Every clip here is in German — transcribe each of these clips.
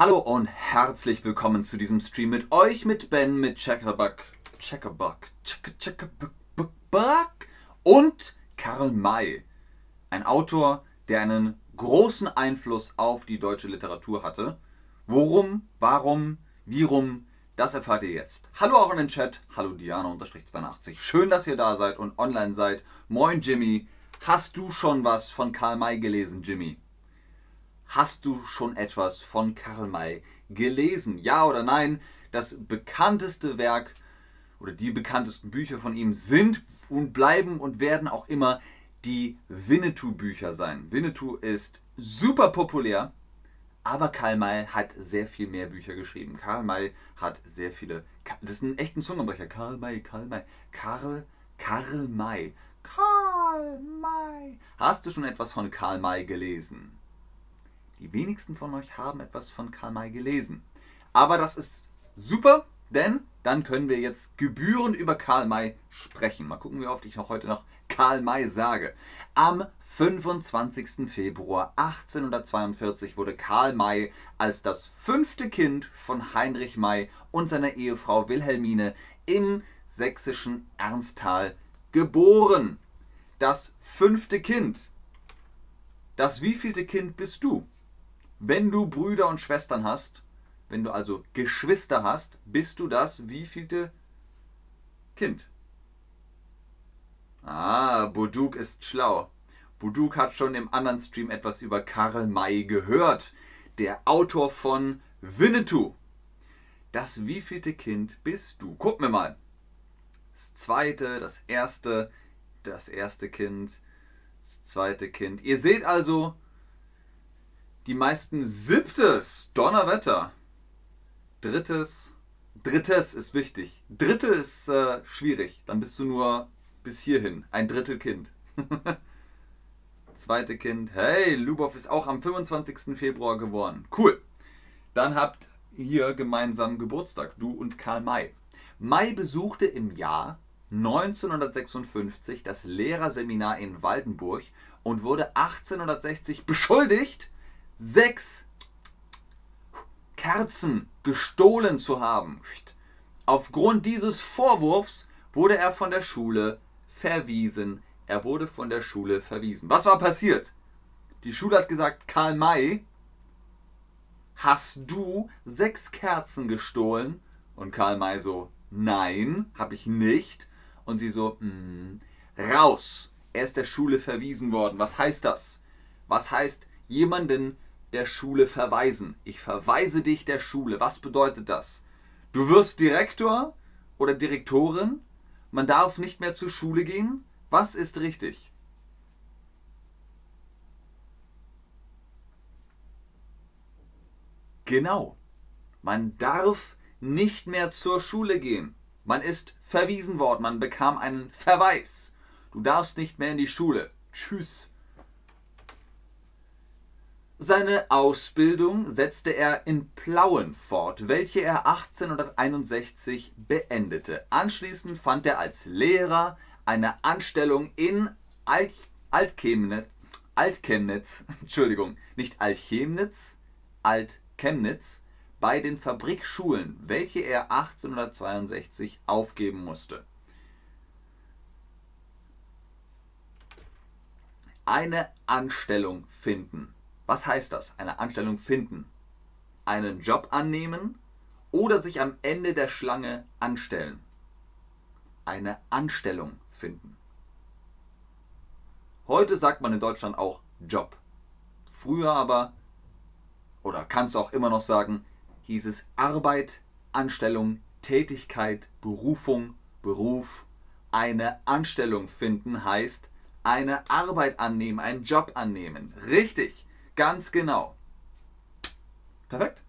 Hallo und herzlich willkommen zu diesem Stream mit euch, mit Ben, mit Checkerbuck, Checkerbuck, Checker, Checkerbuck, Buck, Buck und Karl May. Ein Autor, der einen großen Einfluss auf die deutsche Literatur hatte. Worum, warum, wie rum, das erfahrt ihr jetzt. Hallo auch in den Chat. Hallo Diana-82. Schön, dass ihr da seid und online seid. Moin Jimmy. Hast du schon was von Karl May gelesen, Jimmy? Hast du schon etwas von Karl May gelesen? Ja oder nein? Das bekannteste Werk oder die bekanntesten Bücher von ihm sind und bleiben und werden auch immer die Winnetou-Bücher sein. Winnetou ist super populär, aber Karl May hat sehr viel mehr Bücher geschrieben. Karl May hat sehr viele. Das ist ein echter Zungenbrecher. Karl May, Karl May. Karl, Karl May. Karl May. Hast du schon etwas von Karl May gelesen? Die wenigsten von euch haben etwas von Karl May gelesen. Aber das ist super, denn dann können wir jetzt gebührend über Karl May sprechen. Mal gucken, wie oft ich noch heute noch Karl May sage. Am 25. Februar 1842 wurde Karl May als das fünfte Kind von Heinrich May und seiner Ehefrau Wilhelmine im sächsischen Ernsthal geboren. Das fünfte Kind. Das wievielte Kind bist du? Wenn du Brüder und Schwestern hast, wenn du also Geschwister hast, bist du das wievielte Kind? Ah, Boduk ist schlau. Boduk hat schon im anderen Stream etwas über Karl May gehört, der Autor von Winnetou. Das wievielte Kind bist du? Guck mir mal. Das zweite, das erste, das erste Kind, das zweite Kind. Ihr seht also, die meisten siebtes, Donnerwetter. Drittes, drittes ist wichtig. Drittel ist äh, schwierig. Dann bist du nur bis hierhin. Ein Drittel Kind. Zweite Kind. Hey, Lubov ist auch am 25. Februar geworden. Cool. Dann habt ihr gemeinsam Geburtstag, du und Karl May. May besuchte im Jahr 1956 das Lehrerseminar in Waldenburg und wurde 1860 beschuldigt, sechs Kerzen gestohlen zu haben. Aufgrund dieses Vorwurfs wurde er von der Schule verwiesen. Er wurde von der Schule verwiesen. Was war passiert? Die Schule hat gesagt, Karl May, hast du sechs Kerzen gestohlen? Und Karl May so, nein, habe ich nicht. Und sie so, mm, raus. Er ist der Schule verwiesen worden. Was heißt das? Was heißt jemanden der Schule verweisen. Ich verweise dich der Schule. Was bedeutet das? Du wirst Direktor oder Direktorin. Man darf nicht mehr zur Schule gehen. Was ist richtig? Genau. Man darf nicht mehr zur Schule gehen. Man ist verwiesen worden. Man bekam einen Verweis. Du darfst nicht mehr in die Schule. Tschüss. Seine Ausbildung setzte er in Plauen fort, welche er 1861 beendete. Anschließend fand er als Lehrer eine Anstellung in Alt Altchemnitz, Altchemnitz, Entschuldigung, nicht Alchemnitz, Altchemnitz, bei den Fabrikschulen, welche er 1862 aufgeben musste. Eine Anstellung finden. Was heißt das? Eine Anstellung finden. Einen Job annehmen oder sich am Ende der Schlange anstellen. Eine Anstellung finden. Heute sagt man in Deutschland auch Job. Früher aber, oder kannst du auch immer noch sagen, hieß es Arbeit, Anstellung, Tätigkeit, Berufung, Beruf. Eine Anstellung finden heißt eine Arbeit annehmen, einen Job annehmen. Richtig. Ganz genau. Perfekt.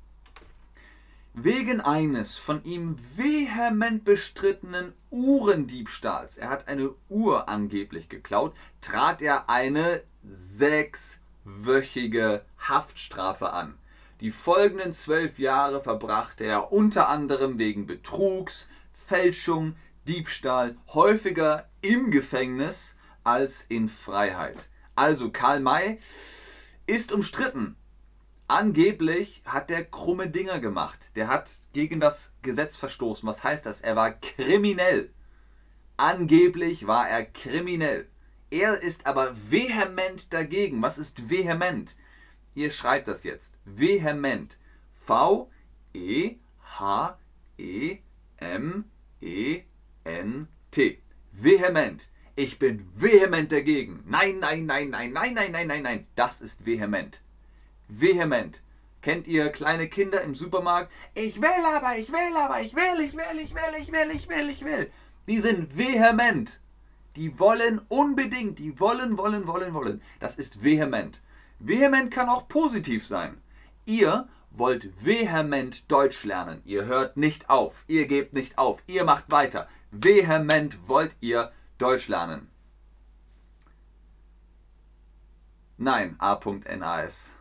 Wegen eines von ihm vehement bestrittenen Uhrendiebstahls, er hat eine Uhr angeblich geklaut, trat er eine sechswöchige Haftstrafe an. Die folgenden zwölf Jahre verbrachte er unter anderem wegen Betrugs, Fälschung, Diebstahl häufiger im Gefängnis als in Freiheit. Also Karl May ist umstritten. Angeblich hat der krumme Dinger gemacht. Der hat gegen das Gesetz verstoßen. Was heißt das? Er war kriminell. Angeblich war er kriminell. Er ist aber vehement dagegen. Was ist vehement? Ihr schreibt das jetzt. Vehement. E E E N T. Vehement. Ich bin vehement dagegen. Nein, nein, nein, nein, nein, nein, nein, nein, nein. Das ist vehement. Vehement. Kennt ihr kleine Kinder im Supermarkt? Ich will aber, ich will aber, ich will, ich will, ich will, ich will, ich will, ich will. Die sind vehement. Die wollen unbedingt, die wollen, wollen, wollen, wollen. Das ist vehement. Vehement kann auch positiv sein. Ihr wollt vehement Deutsch lernen. Ihr hört nicht auf. Ihr gebt nicht auf. Ihr macht weiter. Vehement wollt ihr Deutsch lernen. Nein, A.NAS.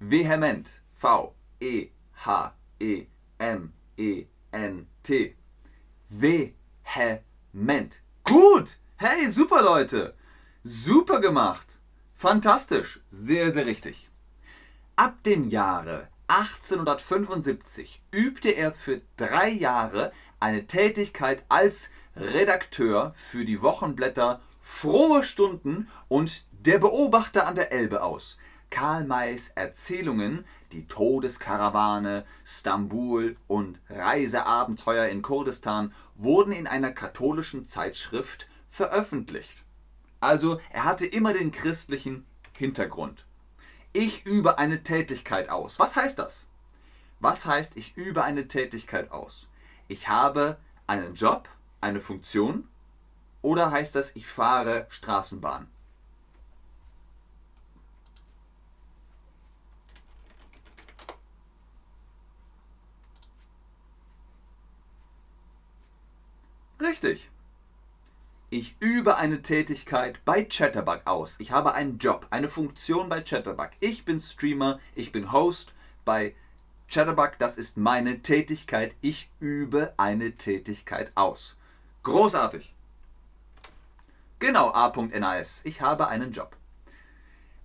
Vehement. V. E. H. E. M. E. N. T. Vehement. Gut! Hey, super Leute! Super gemacht! Fantastisch! Sehr, sehr richtig. Ab dem Jahre 1875 übte er für drei Jahre eine Tätigkeit als Redakteur für die Wochenblätter Frohe Stunden und Der Beobachter an der Elbe aus. Karl Mays Erzählungen, die Todeskarawane, Stambul und Reiseabenteuer in Kurdistan wurden in einer katholischen Zeitschrift veröffentlicht. Also er hatte immer den christlichen Hintergrund. Ich übe eine Tätigkeit aus. Was heißt das? Was heißt, ich übe eine Tätigkeit aus? Ich habe einen Job, eine Funktion oder heißt das, ich fahre Straßenbahn? Richtig. Ich übe eine Tätigkeit bei Chatterbug aus. Ich habe einen Job, eine Funktion bei Chatterbug. Ich bin Streamer, ich bin Host bei Chatterbug. Das ist meine Tätigkeit. Ich übe eine Tätigkeit aus. Großartig. Genau, A.NAS. Ich habe einen Job.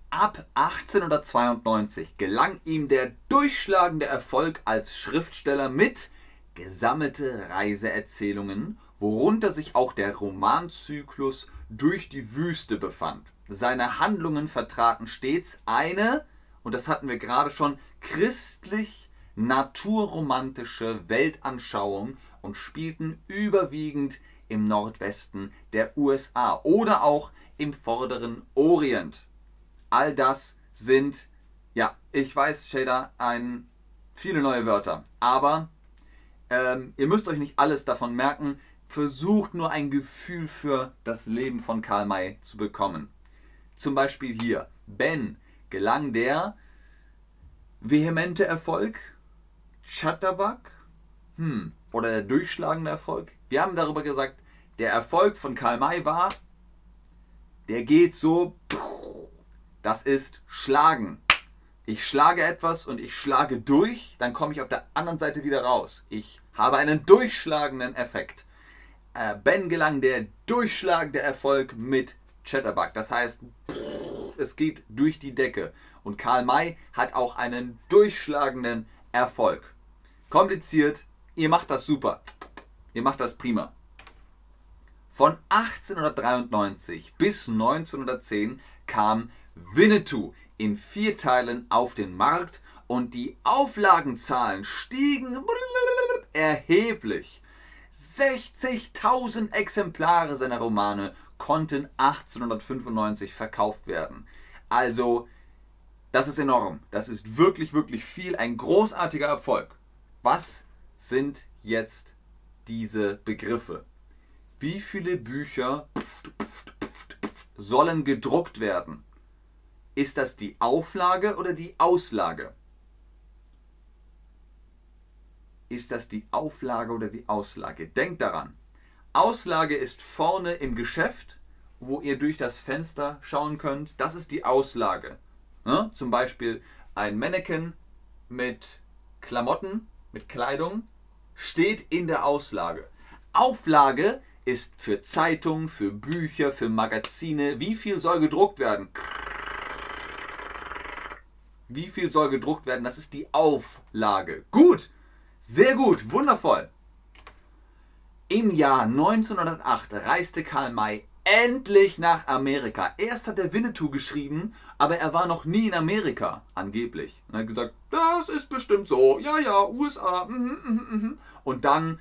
Ab 1892 gelang ihm der durchschlagende Erfolg als Schriftsteller mit Gesammelte Reiseerzählungen worunter sich auch der Romanzyklus Durch die Wüste befand. Seine Handlungen vertraten stets eine, und das hatten wir gerade schon, christlich naturromantische Weltanschauung und spielten überwiegend im Nordwesten der USA oder auch im vorderen Orient. All das sind, ja, ich weiß, Shader, ein, viele neue Wörter, aber ähm, ihr müsst euch nicht alles davon merken versucht nur ein Gefühl für das Leben von Karl May zu bekommen. Zum Beispiel hier, Ben, gelang der vehemente Erfolg, Chatterbug, hm, oder der durchschlagende Erfolg. Wir haben darüber gesagt, der Erfolg von Karl May war, der geht so, das ist Schlagen. Ich schlage etwas und ich schlage durch, dann komme ich auf der anderen Seite wieder raus. Ich habe einen durchschlagenden Effekt äh, Ben gelang der durchschlagende Erfolg mit Chatterbug. Das heißt, es geht durch die Decke. Und Karl May hat auch einen durchschlagenden Erfolg. Kompliziert, ihr macht das super. Ihr macht das prima. Von 1893 bis 1910 kam Winnetou in vier Teilen auf den Markt und die Auflagenzahlen stiegen erheblich. 60.000 Exemplare seiner Romane konnten 1895 verkauft werden. Also, das ist enorm. Das ist wirklich, wirklich viel. Ein großartiger Erfolg. Was sind jetzt diese Begriffe? Wie viele Bücher sollen gedruckt werden? Ist das die Auflage oder die Auslage? Ist das die Auflage oder die Auslage? Denkt daran. Auslage ist vorne im Geschäft, wo ihr durch das Fenster schauen könnt. Das ist die Auslage. Ja, zum Beispiel ein Mannequin mit Klamotten, mit Kleidung, steht in der Auslage. Auflage ist für Zeitungen, für Bücher, für Magazine. Wie viel soll gedruckt werden? Wie viel soll gedruckt werden? Das ist die Auflage. Gut, sehr gut, wundervoll. Im Jahr 1908 reiste Karl May endlich nach Amerika. Erst hat er Winnetou geschrieben, aber er war noch nie in Amerika, angeblich. Und er hat gesagt, das ist bestimmt so. Ja, ja, USA. Mhm, mhm, mhm. Und dann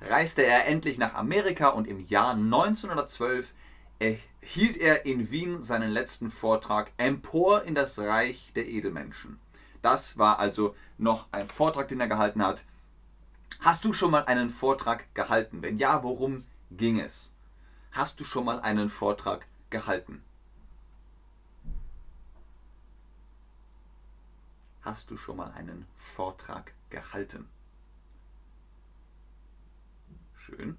reiste er endlich nach Amerika und im Jahr 1912 hielt er in Wien seinen letzten Vortrag Empor in das Reich der Edelmenschen. Das war also noch ein Vortrag, den er gehalten hat. Hast du schon mal einen Vortrag gehalten? Wenn ja, worum ging es? Hast du schon mal einen Vortrag gehalten? Hast du schon mal einen Vortrag gehalten? Schön.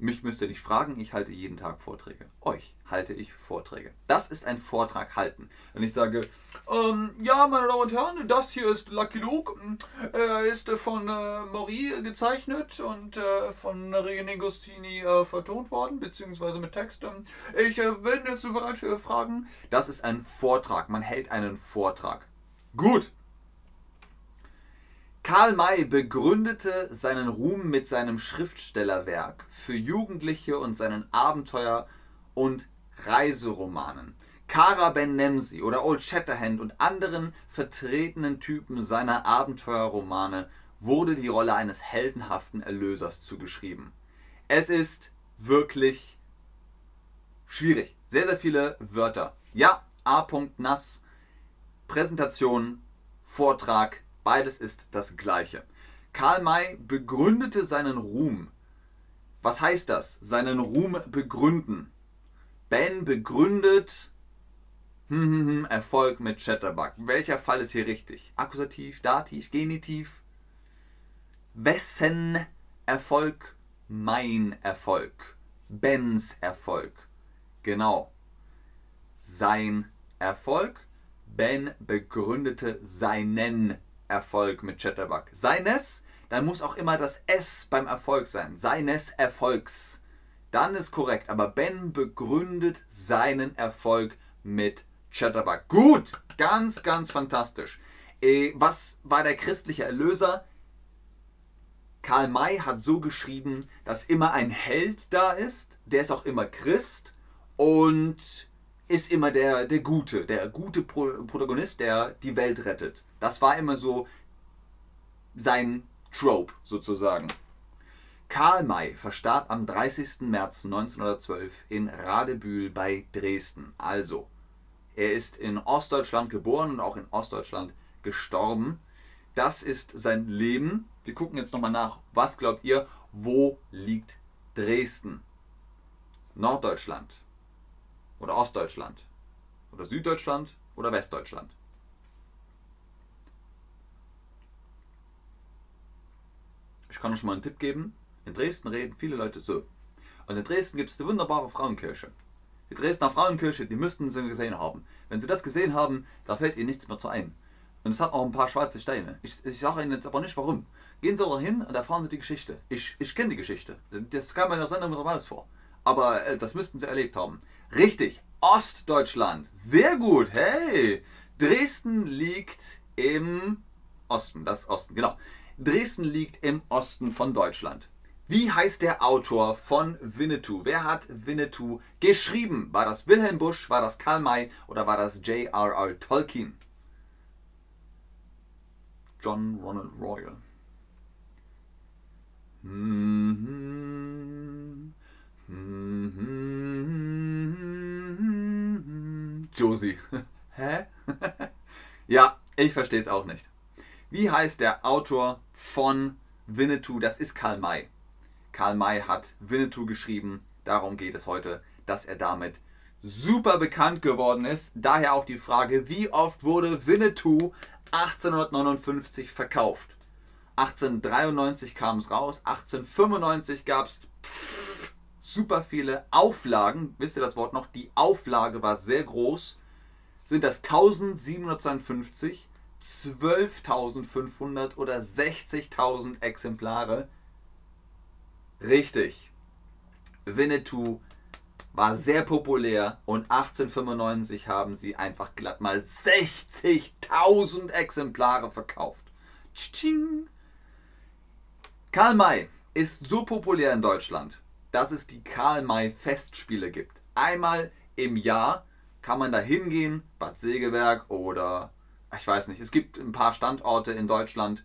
Mich müsst ihr nicht fragen, ich halte jeden Tag Vorträge. Euch halte ich Vorträge. Das ist ein Vortrag halten. Wenn ich sage, ähm, ja, meine Damen und Herren, das hier ist Lucky Luke. Er ist von äh, Marie gezeichnet und äh, von René Gostini äh, vertont worden, beziehungsweise mit Text. Ich äh, bin jetzt bereit für Fragen. Das ist ein Vortrag. Man hält einen Vortrag. Gut. Karl May begründete seinen Ruhm mit seinem Schriftstellerwerk für Jugendliche und seinen Abenteuer- und Reiseromanen. Kara Ben Nemsi oder Old Shatterhand und anderen vertretenen Typen seiner Abenteuerromane wurde die Rolle eines heldenhaften Erlösers zugeschrieben. Es ist wirklich schwierig. Sehr, sehr viele Wörter. Ja, A. Nass, Präsentation, Vortrag, Beides ist das Gleiche. Karl May begründete seinen Ruhm. Was heißt das? Seinen Ruhm begründen. Ben begründet hm, hm, hm, Erfolg mit Chatterbug. Welcher Fall ist hier richtig? Akkusativ, Dativ, Genitiv? Wessen Erfolg? Mein Erfolg. Bens Erfolg. Genau. Sein Erfolg. Ben begründete seinen Erfolg. Mit Chatterbug. Seines, dann muss auch immer das S beim Erfolg sein. Seines Erfolgs. Dann ist korrekt. Aber Ben begründet seinen Erfolg mit Chatterbug. Gut, ganz, ganz fantastisch. Äh, was war der christliche Erlöser? Karl May hat so geschrieben, dass immer ein Held da ist, der ist auch immer Christ und ist immer der, der Gute, der gute Protagonist, der die Welt rettet. Das war immer so sein Trope sozusagen. Karl May verstarb am 30. März 1912 in Radebühl bei Dresden. Also, er ist in Ostdeutschland geboren und auch in Ostdeutschland gestorben. Das ist sein Leben. Wir gucken jetzt nochmal nach. Was glaubt ihr, wo liegt Dresden? Norddeutschland oder Ostdeutschland oder Süddeutschland oder Westdeutschland? Ich kann euch mal einen Tipp geben. In Dresden reden viele Leute so. Und in Dresden gibt es eine wunderbare Frauenkirche. Die Dresdner Frauenkirche, die müssten sie gesehen haben. Wenn sie das gesehen haben, da fällt ihnen nichts mehr zu ein. Und es hat auch ein paar schwarze Steine. Ich, ich sage Ihnen jetzt aber nicht warum. Gehen Sie da hin und erfahren Sie die Geschichte. Ich, ich kenne die Geschichte. Das kam in der Sendung mit raus vor. Aber äh, das müssten Sie erlebt haben. Richtig, Ostdeutschland. Sehr gut. Hey, Dresden liegt im Osten. Das Osten, genau. Dresden liegt im Osten von Deutschland. Wie heißt der Autor von Winnetou? Wer hat Winnetou geschrieben? War das Wilhelm Busch, war das Karl May oder war das J.R.R. Tolkien? John Ronald Royal. Josie. Hä? ja, ich verstehe es auch nicht. Wie heißt der Autor von Winnetou? Das ist Karl May. Karl May hat Winnetou geschrieben. Darum geht es heute, dass er damit super bekannt geworden ist. Daher auch die Frage, wie oft wurde Winnetou 1859 verkauft? 1893 kam es raus, 1895 gab es super viele Auflagen. Wisst ihr das Wort noch? Die Auflage war sehr groß. Sind das 1752? 12.500 oder 60.000 Exemplare. Richtig. Winnetou war sehr populär und 1895 haben sie einfach glatt mal 60.000 Exemplare verkauft. Tsching. Karl May ist so populär in Deutschland, dass es die Karl May Festspiele gibt. Einmal im Jahr kann man da hingehen, Bad Segeberg oder ich weiß nicht, es gibt ein paar Standorte in Deutschland.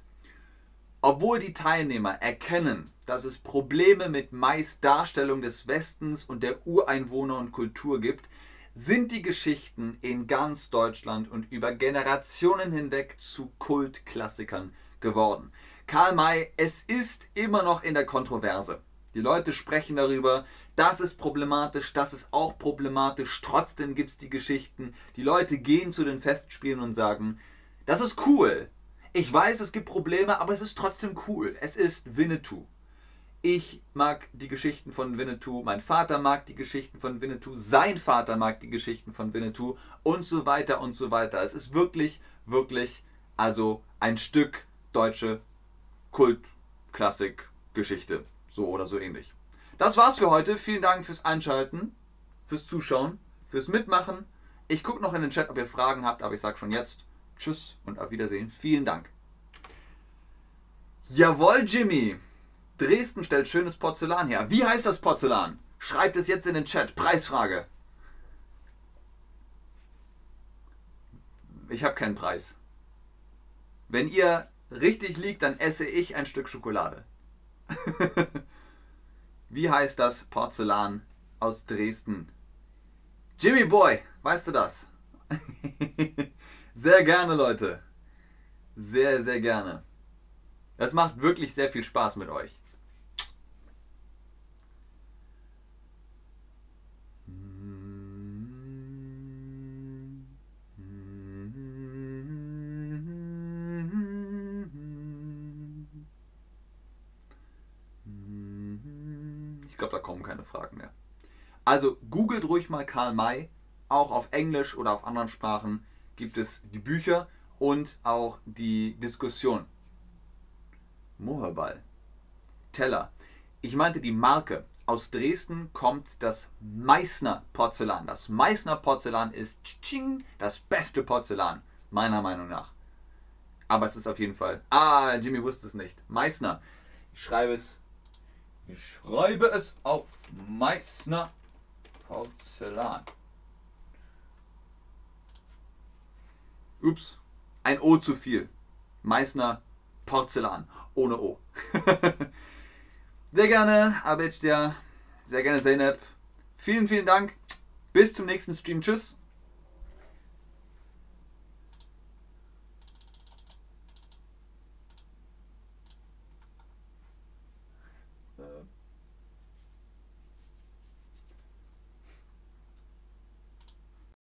Obwohl die Teilnehmer erkennen, dass es Probleme mit Mais Darstellung des Westens und der Ureinwohner und Kultur gibt, sind die Geschichten in ganz Deutschland und über Generationen hinweg zu Kultklassikern geworden. Karl May, es ist immer noch in der Kontroverse. Die Leute sprechen darüber, das ist problematisch, das ist auch problematisch, trotzdem gibt es die Geschichten. Die Leute gehen zu den Festspielen und sagen, das ist cool. Ich weiß, es gibt Probleme, aber es ist trotzdem cool. Es ist Winnetou. Ich mag die Geschichten von Winnetou, mein Vater mag die Geschichten von Winnetou, sein Vater mag die Geschichten von Winnetou und so weiter und so weiter. Es ist wirklich, wirklich also ein Stück deutsche Kult-Klassik-Geschichte. So oder so ähnlich. Das war's für heute. Vielen Dank fürs Einschalten, fürs Zuschauen, fürs Mitmachen. Ich gucke noch in den Chat, ob ihr Fragen habt, aber ich sage schon jetzt Tschüss und auf Wiedersehen. Vielen Dank. Jawohl, Jimmy. Dresden stellt schönes Porzellan her. Wie heißt das Porzellan? Schreibt es jetzt in den Chat. Preisfrage. Ich habe keinen Preis. Wenn ihr richtig liegt, dann esse ich ein Stück Schokolade. Wie heißt das Porzellan aus Dresden? Jimmy Boy, weißt du das? sehr gerne, Leute. Sehr, sehr gerne. Es macht wirklich sehr viel Spaß mit euch. Ich glaube, da kommen keine Fragen mehr. Also googelt ruhig mal Karl May. Auch auf Englisch oder auf anderen Sprachen gibt es die Bücher und auch die Diskussion. Moherball. Teller. Ich meinte die Marke. Aus Dresden kommt das Meißner Porzellan. Das Meißner Porzellan ist das beste Porzellan, meiner Meinung nach. Aber es ist auf jeden Fall. Ah, Jimmy wusste es nicht. Meißner. Ich schreibe es ich schreibe es auf. Meißner Porzellan. Ups, ein O zu viel. Meißner Porzellan. Ohne O. sehr gerne, Abedja. Sehr gerne, Zeynep. Vielen, vielen Dank. Bis zum nächsten Stream. Tschüss.